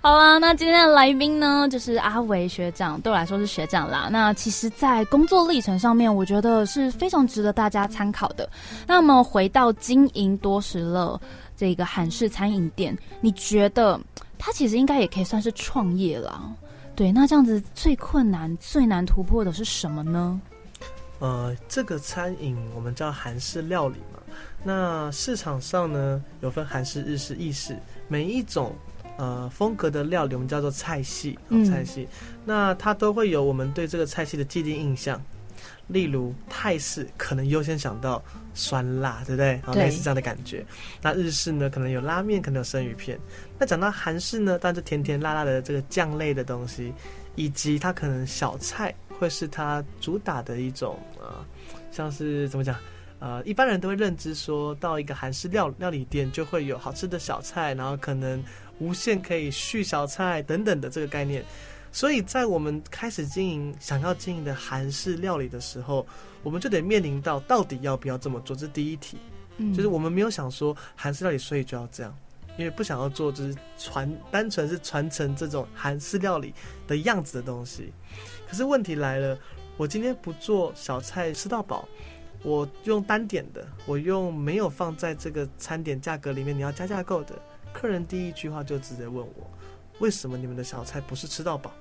好啦，那今天的来宾呢，就是阿维学长，对我来说是学长啦。那其实，在工作历程上面，我觉得是非常值得大家参考的。那么，回到经营多时乐这个韩式餐饮店，你觉得它其实应该也可以算是创业啦？对，那这样子最困难、最难突破的是什么呢？呃，这个餐饮我们叫韩式料理嘛。那市场上呢，有分韩式、日式、意式，每一种呃风格的料理，我们叫做菜系。菜系，那它都会有我们对这个菜系的既定印象。例如泰式，可能优先想到酸辣，对不对？对。类似这样的感觉。那日式呢，可能有拉面，可能有生鱼片。那讲到韩式呢，当然就甜甜辣辣的这个酱类的东西，以及它可能小菜会是它主打的一种呃，像是怎么讲？呃，一般人都会认知说到一个韩式料料理店就会有好吃的小菜，然后可能无限可以续小菜等等的这个概念。所以在我们开始经营想要经营的韩式料理的时候，我们就得面临到到底要不要这么做，这是第一题。嗯，就是我们没有想说韩式料理所以就要这样，因为不想要做就是传单纯是传承这种韩式料理的样子的东西。可是问题来了，我今天不做小菜吃到饱。我用单点的，我用没有放在这个餐点价格里面，你要加价购的，客人第一句话就直接问我，为什么你们的小菜不是吃到饱？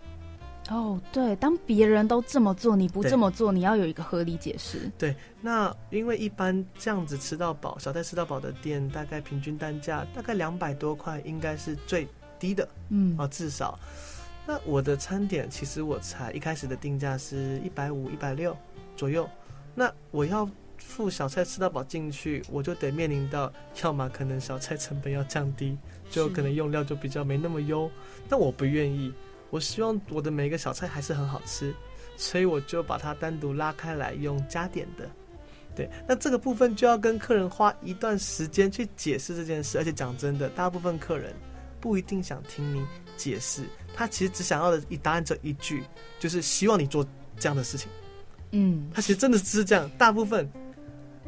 哦，对，当别人都这么做，你不这么做，你要有一个合理解释。对，那因为一般这样子吃到饱，小菜吃到饱的店，大概平均单价大概两百多块，应该是最低的，嗯，啊，至少。那我的餐点其实我才一开始的定价是一百五、一百六左右。那我要付小菜吃到饱进去，我就得面临到，要么可能小菜成本要降低，就可能用料就比较没那么优。但我不愿意，我希望我的每一个小菜还是很好吃，所以我就把它单独拉开来用加点的。对，那这个部分就要跟客人花一段时间去解释这件事，而且讲真的，大部分客人不一定想听你解释，他其实只想要的一答案这一句，就是希望你做这样的事情。嗯，他其实真的是这样，大部分，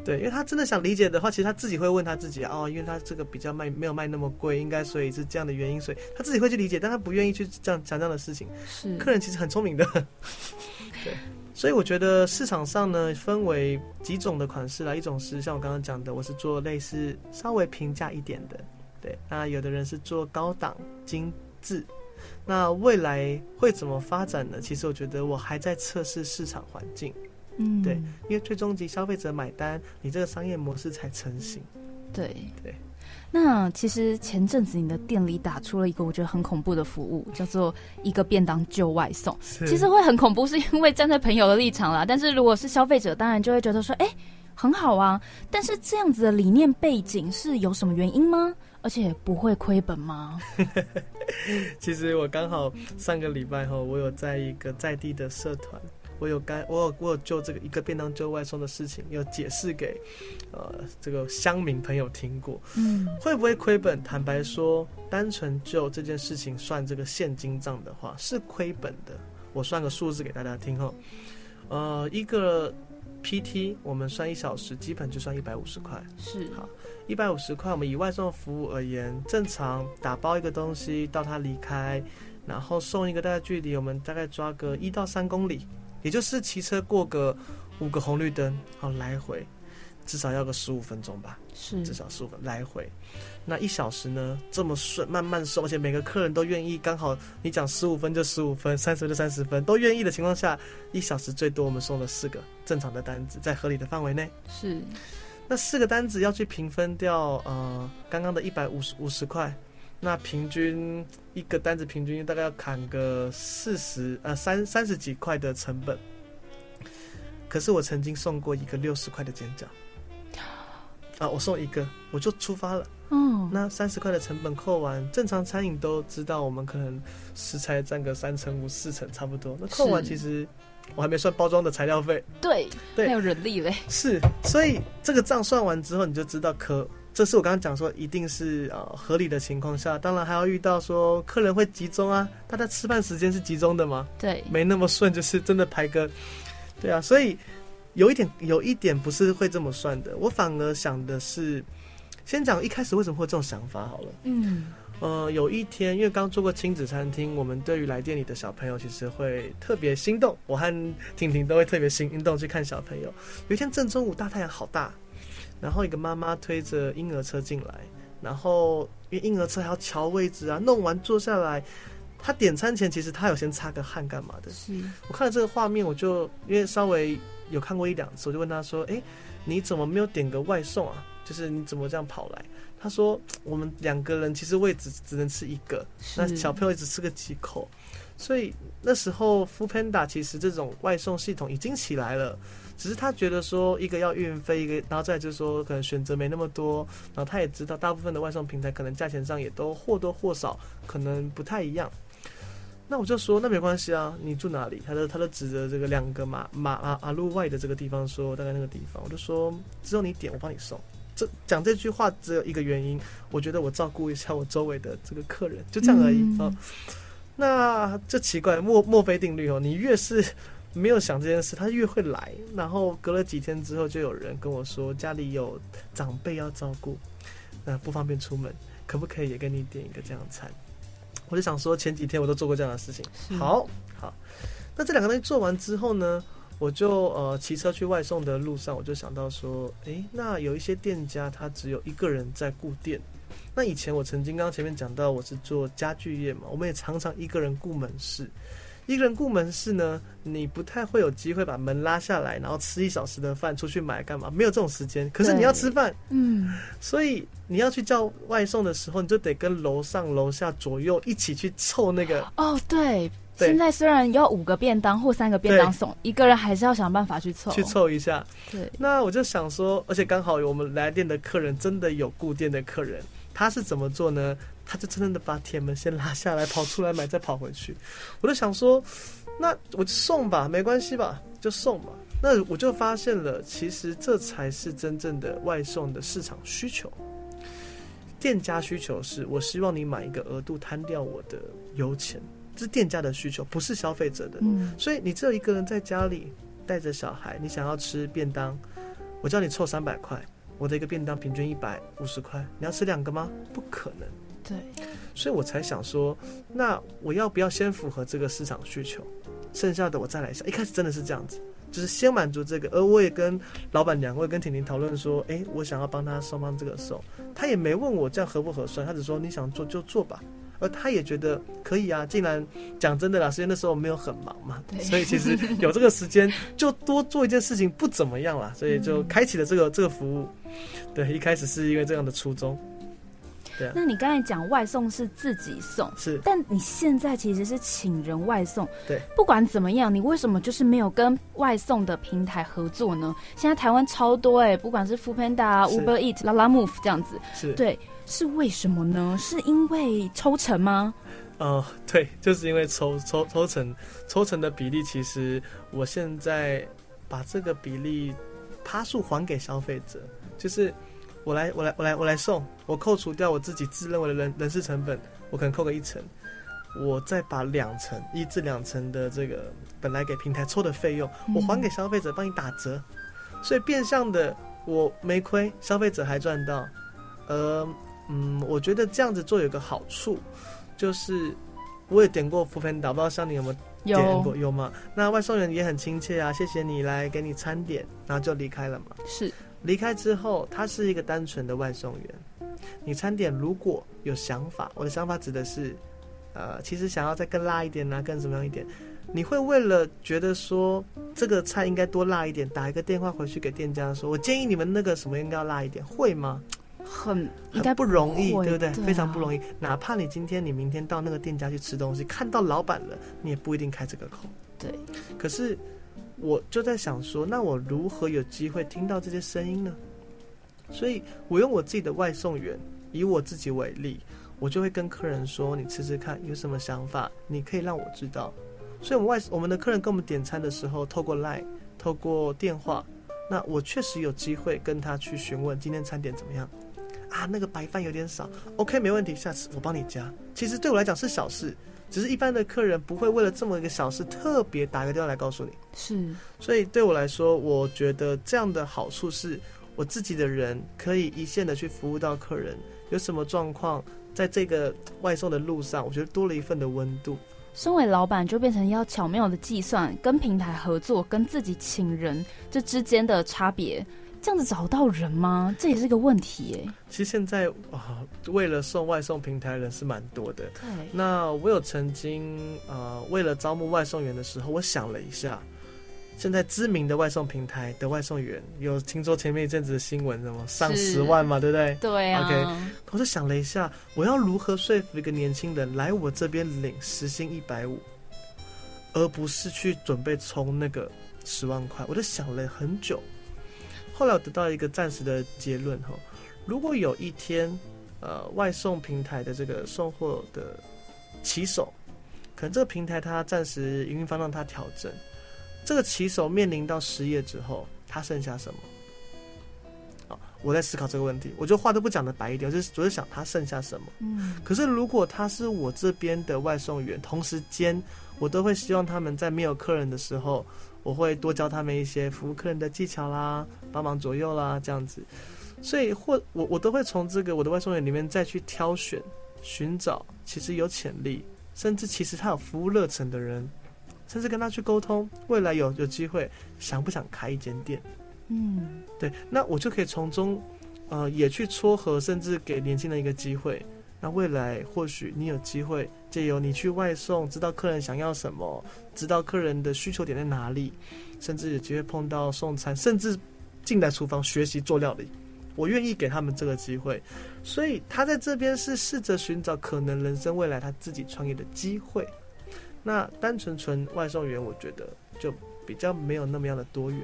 对，因为他真的想理解的话，其实他自己会问他自己哦，因为他这个比较卖没有卖那么贵，应该所以是这样的原因，所以他自己会去理解，但他不愿意去这样讲这样的事情。是，客人其实很聪明的，对，所以我觉得市场上呢分为几种的款式啦，一种是像我刚刚讲的，我是做类似稍微平价一点的，对，那有的人是做高档精致。那未来会怎么发展呢？其实我觉得我还在测试市场环境，嗯，对，因为最终级消费者买单，你这个商业模式才成型。对对。那其实前阵子你的店里打出了一个我觉得很恐怖的服务，叫做一个便当就外送。其实会很恐怖，是因为站在朋友的立场啦。但是如果是消费者，当然就会觉得说，哎，很好啊。但是这样子的理念背景是有什么原因吗？而且不会亏本吗？其实我刚好上个礼拜哈，我有在一个在地的社团，我有该我有我有就这个一个便当就外送的事情，有解释给呃这个乡民朋友听过。嗯，会不会亏本？坦白说，单纯就这件事情算这个现金账的话，是亏本的。我算个数字给大家听哈，呃，一个 PT 我们算一小时，基本就算一百五十块。是好。一百五十块，我们以外送服务而言，正常打包一个东西到他离开，然后送一个大概距离，我们大概抓个一到三公里，也就是骑车过个五个红绿灯，好来回，至少要个十五分钟吧，是至少十五分来回。那一小时呢，这么顺，慢慢送，而且每个客人都愿意，刚好你讲十五分就十五分，三十分就三十分，都愿意的情况下，一小时最多我们送了四个正常的单子，在合理的范围内，是。那四个单子要去平分掉，呃，刚刚的一百五十五十块，那平均一个单子平均大概要砍个四十呃三三十几块的成本。可是我曾经送过一个六十块的煎饺，啊，我送一个我就出发了。嗯，那三十块的成本扣完，正常餐饮都知道，我们可能食材占个三成五四成差不多。那扣完其实。我还没算包装的材料费，对，还有人力嘞。是，所以这个账算完之后，你就知道可，这是我刚刚讲说，一定是呃合理的情况下，当然还要遇到说客人会集中啊，大家吃饭时间是集中的吗？对，没那么顺，就是真的排个，对啊，所以有一点有一点不是会这么算的，我反而想的是，先讲一开始为什么会这种想法好了，嗯。呃，有一天，因为刚做过亲子餐厅，我们对于来店里的小朋友，其实会特别心动。我和婷婷都会特别心动去看小朋友。有一天正中午，大太阳好大，然后一个妈妈推着婴儿车进来，然后因为婴儿车还要瞧位置啊，弄完坐下来，他点餐前其实他有先擦个汗干嘛的。是我看了这个画面，我就因为稍微有看过一两次，我就问他说：“哎，你怎么没有点个外送啊？就是你怎么这样跑来？”他说：“我们两个人其实位置只能吃一个，那小朋友只吃个几口，所以那时候 f o o Panda 其实这种外送系统已经起来了，只是他觉得说一个要运费，一个然后再就是说可能选择没那么多，然后他也知道大部分的外送平台可能价钱上也都或多或少可能不太一样。那我就说那没关系啊，你住哪里？他就他就指着这个两个马马马马路外的这个地方说大概那个地方，我就说只有你点，我帮你送。”这讲这句话只有一个原因，我觉得我照顾一下我周围的这个客人，就这样而已啊。那这奇怪墨墨菲定律哦，你越是没有想这件事，他越会来。然后隔了几天之后，就有人跟我说家里有长辈要照顾，那不方便出门，可不可以也跟你点一个这样餐？我就想说，前几天我都做过这样的事情。好好，那这两个东西做完之后呢？我就呃骑车去外送的路上，我就想到说，诶，那有一些店家他只有一个人在顾店。那以前我曾经刚刚前面讲到，我是做家具业嘛，我们也常常一个人顾门市。一个人顾门市呢，你不太会有机会把门拉下来，然后吃一小时的饭出去买干嘛？没有这种时间。可是你要吃饭，嗯，所以你要去叫外送的时候，你就得跟楼上楼下左右一起去凑那个。哦，对。现在虽然要五个便当或三个便当送，一个人还是要想办法去凑，去凑一下。对，那我就想说，而且刚好我们来店的客人真的有固店的客人，他是怎么做呢？他就真的把铁门先拉下来，跑出来买，再跑回去。我就想说，那我就送吧，没关系吧，就送吧。那我就发现了，其实这才是真正的外送的市场需求。店家需求是我希望你买一个额度摊掉我的油钱。这是店家的需求，不是消费者的。嗯，所以你只有一个人在家里带着小孩，你想要吃便当，我叫你凑三百块，我的一个便当平均一百五十块，你要吃两个吗？不可能。对，所以我才想说，那我要不要先符合这个市场需求，剩下的我再来想。一开始真的是这样子，就是先满足这个。而我也跟老板娘，我也跟婷婷讨论说，哎，我想要帮他送帮这个送，他也没问我这样合不合算，他只说你想做就做吧。而他也觉得可以啊，竟然讲真的啦，时间那时候没有很忙嘛，所以其实有这个时间就多做一件事情不怎么样啦，所以就开启了这个这个服务。对，一开始是因为这样的初衷。对，那你刚才讲外送是自己送，是，但你现在其实是请人外送。对，不管怎么样，你为什么就是没有跟外送的平台合作呢？现在台湾超多哎，不管是 Foodpanda、Uber Eat、Lalamove 这样子，是对。是为什么呢？是因为抽成吗？呃，对，就是因为抽抽抽成，抽成的比例其实我现在把这个比例趴数还给消费者，就是我来我来我来我来送，我扣除掉我自己自认为的人人事成本，我可能扣个一成，我再把两成一至两成的这个本来给平台抽的费用，我还给消费者帮你打折，所以变相的我没亏，消费者还赚到，呃。嗯，我觉得这样子做有个好处，就是我也点过福芬岛，不知道像你有没有点过？有吗？那外送员也很亲切啊，谢谢你来给你餐点，然后就离开了嘛。是，离开之后，他是一个单纯的外送员。你餐点如果有想法，我的想法指的是，呃，其实想要再更辣一点呢，更怎么样一点？你会为了觉得说这个菜应该多辣一点，打一个电话回去给店家说，我建议你们那个什么应该要辣一点，会吗？很应该不容易，对不对？非常不容易。哪怕你今天、你明天到那个店家去吃东西，看到老板了，你也不一定开这个口。对。可是我就在想说，那我如何有机会听到这些声音呢？所以我用我自己的外送员，以我自己为例，我就会跟客人说：“你吃吃看，有什么想法，你可以让我知道。”所以，我们外我们的客人跟我们点餐的时候，透过 Line、透过电话，那我确实有机会跟他去询问今天餐点怎么样。啊，那个白饭有点少，OK，没问题，下次我帮你加。其实对我来讲是小事，只是一般的客人不会为了这么一个小事特别打个电话来告诉你。是，所以对我来说，我觉得这样的好处是我自己的人可以一线的去服务到客人，有什么状况在这个外送的路上，我觉得多了一份的温度。身为老板，就变成要巧妙的计算跟平台合作，跟自己请人这之间的差别。这样子找到人吗？这也是个问题哎。其实现在啊，为了送外送平台人是蛮多的。对。那我有曾经呃，为了招募外送员的时候，我想了一下。现在知名的外送平台的外送员，有听说前面一阵子的新闻，什么上十万嘛，对不对？对啊。OK，我就想了一下，我要如何说服一个年轻人来我这边领时薪一百五，而不是去准备充那个十万块？我就想了很久，后来我得到一个暂时的结论哈，如果有一天，呃，外送平台的这个送货的骑手，可能这个平台它暂时营运方让它调整。这个骑手面临到失业之后，他剩下什么？啊，我在思考这个问题。我就话都不讲的白一点，我就主要想他剩下什么。嗯。可是如果他是我这边的外送员，同时间我都会希望他们在没有客人的时候，我会多教他们一些服务客人的技巧啦，帮忙左右啦，这样子。所以或我我都会从这个我的外送员里面再去挑选、寻找其实有潜力，甚至其实他有服务热忱的人。甚至跟他去沟通，未来有有机会想不想开一间店？嗯，对，那我就可以从中，呃，也去撮合，甚至给年轻人一个机会。那未来或许你有机会借由你去外送，知道客人想要什么，知道客人的需求点在哪里，甚至有机会碰到送餐，甚至进来厨房学习做料理。我愿意给他们这个机会，所以他在这边是试着寻找可能人生未来他自己创业的机会。那单纯纯外送员，我觉得就比较没有那么样的多元。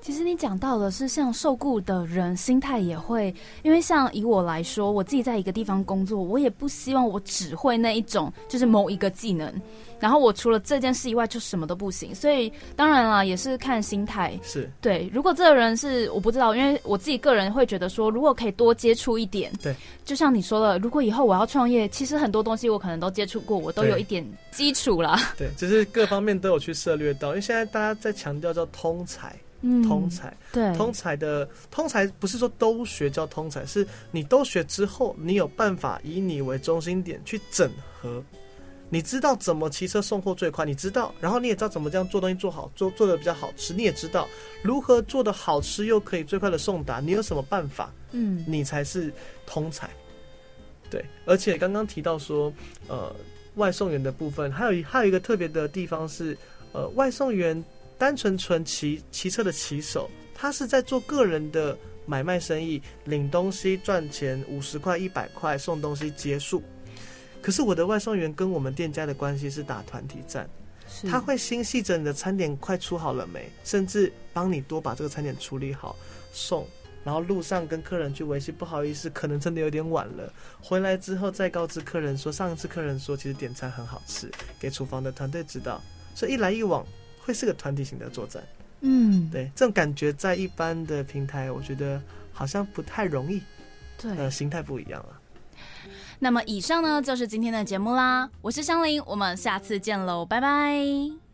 其实你讲到的是，像受雇的人心态也会，因为像以我来说，我自己在一个地方工作，我也不希望我只会那一种，就是某一个技能。然后我除了这件事以外就什么都不行，所以当然了也是看心态。是对，如果这个人是我不知道，因为我自己个人会觉得说，如果可以多接触一点，对，就像你说的，如果以后我要创业，其实很多东西我可能都接触过，我都有一点基础啦。对，就是各方面都有去涉略到，因为现在大家在强调叫通才，嗯，通才，对，通才的通才不是说都学叫通才，是你都学之后，你有办法以你为中心点去整合。你知道怎么骑车送货最快？你知道，然后你也知道怎么这样做东西做好，做做的比较好吃。你也知道如何做的好吃又可以最快的送达。你有什么办法？嗯，你才是通才。对，而且刚刚提到说，呃，外送员的部分，还有一还有一个特别的地方是，呃，外送员单纯纯骑骑车的骑手，他是在做个人的买卖生意，领东西赚钱，五十块、一百块送东西结束。可是我的外送员跟我们店家的关系是打团体战，他会心系着你的餐点快出好了没，甚至帮你多把这个餐点处理好送，然后路上跟客人去维系，不好意思，可能真的有点晚了。回来之后再告知客人说，上一次客人说其实点餐很好吃，给厨房的团队知道，所以一来一往会是个团体型的作战。嗯，对，这种感觉在一般的平台，我觉得好像不太容易，对，呃，心态不一样了。那么以上呢就是今天的节目啦，我是香菱，我们下次见喽，拜拜。